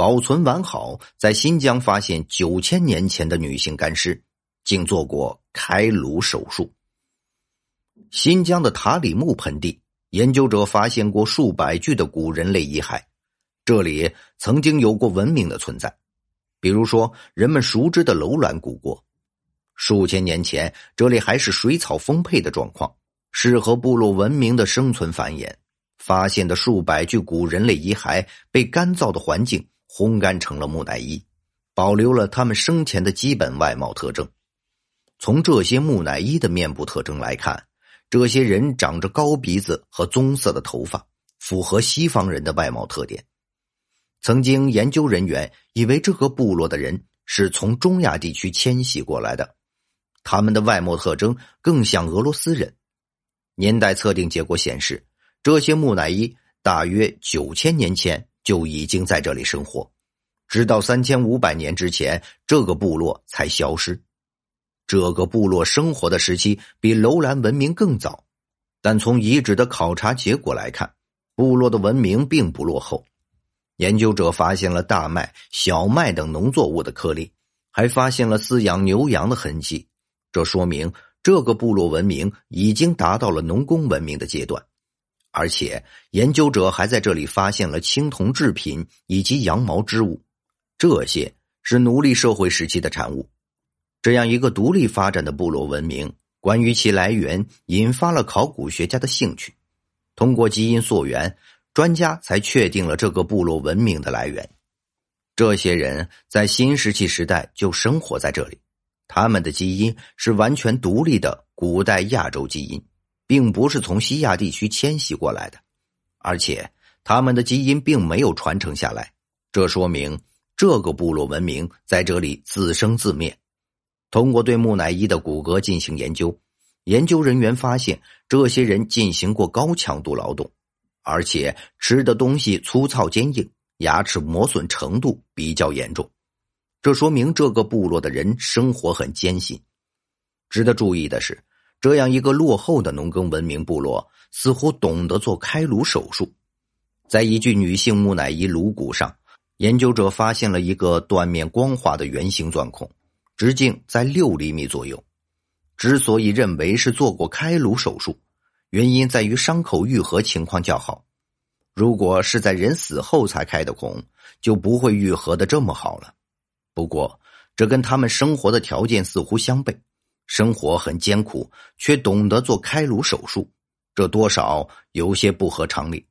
保存完好，在新疆发现九千年前的女性干尸，竟做过开颅手术。新疆的塔里木盆地，研究者发现过数百具的古人类遗骸，这里曾经有过文明的存在，比如说人们熟知的楼兰古国。数千年前，这里还是水草丰沛的状况，适合部落文明的生存繁衍。发现的数百具古人类遗骸被干燥的环境烘干成了木乃伊，保留了他们生前的基本外貌特征。从这些木乃伊的面部特征来看，这些人长着高鼻子和棕色的头发，符合西方人的外貌特点。曾经研究人员以为这个部落的人是从中亚地区迁徙过来的。他们的外貌特征更像俄罗斯人。年代测定结果显示，这些木乃伊大约九千年前就已经在这里生活，直到三千五百年之前，这个部落才消失。这个部落生活的时期比楼兰文明更早，但从遗址的考察结果来看，部落的文明并不落后。研究者发现了大麦、小麦等农作物的颗粒，还发现了饲养牛羊的痕迹。这说明这个部落文明已经达到了农工文明的阶段，而且研究者还在这里发现了青铜制品以及羊毛织物，这些是奴隶社会时期的产物。这样一个独立发展的部落文明，关于其来源引发了考古学家的兴趣。通过基因溯源，专家才确定了这个部落文明的来源。这些人在新石器时代就生活在这里。他们的基因是完全独立的古代亚洲基因，并不是从西亚地区迁徙过来的，而且他们的基因并没有传承下来。这说明这个部落文明在这里自生自灭。通过对木乃伊的骨骼进行研究，研究人员发现这些人进行过高强度劳动，而且吃的东西粗糙坚硬，牙齿磨损程度比较严重。这说明这个部落的人生活很艰辛。值得注意的是，这样一个落后的农耕文明部落似乎懂得做开颅手术。在一具女性木乃伊颅骨上，研究者发现了一个断面光滑的圆形钻孔，直径在六厘米左右。之所以认为是做过开颅手术，原因在于伤口愈合情况较好。如果是在人死后才开的孔，就不会愈合的这么好了。不过，这跟他们生活的条件似乎相悖，生活很艰苦，却懂得做开颅手术，这多少有些不合常理。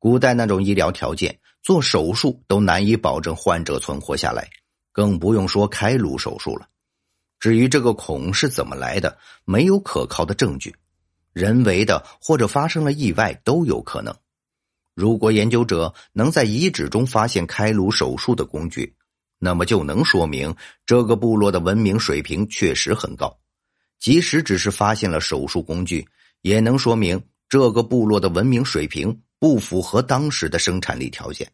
古代那种医疗条件，做手术都难以保证患者存活下来，更不用说开颅手术了。至于这个孔是怎么来的，没有可靠的证据，人为的或者发生了意外都有可能。如果研究者能在遗址中发现开颅手术的工具，那么就能说明这个部落的文明水平确实很高，即使只是发现了手术工具，也能说明这个部落的文明水平不符合当时的生产力条件。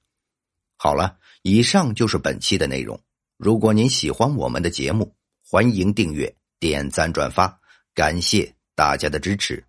好了，以上就是本期的内容。如果您喜欢我们的节目，欢迎订阅、点赞、转发，感谢大家的支持。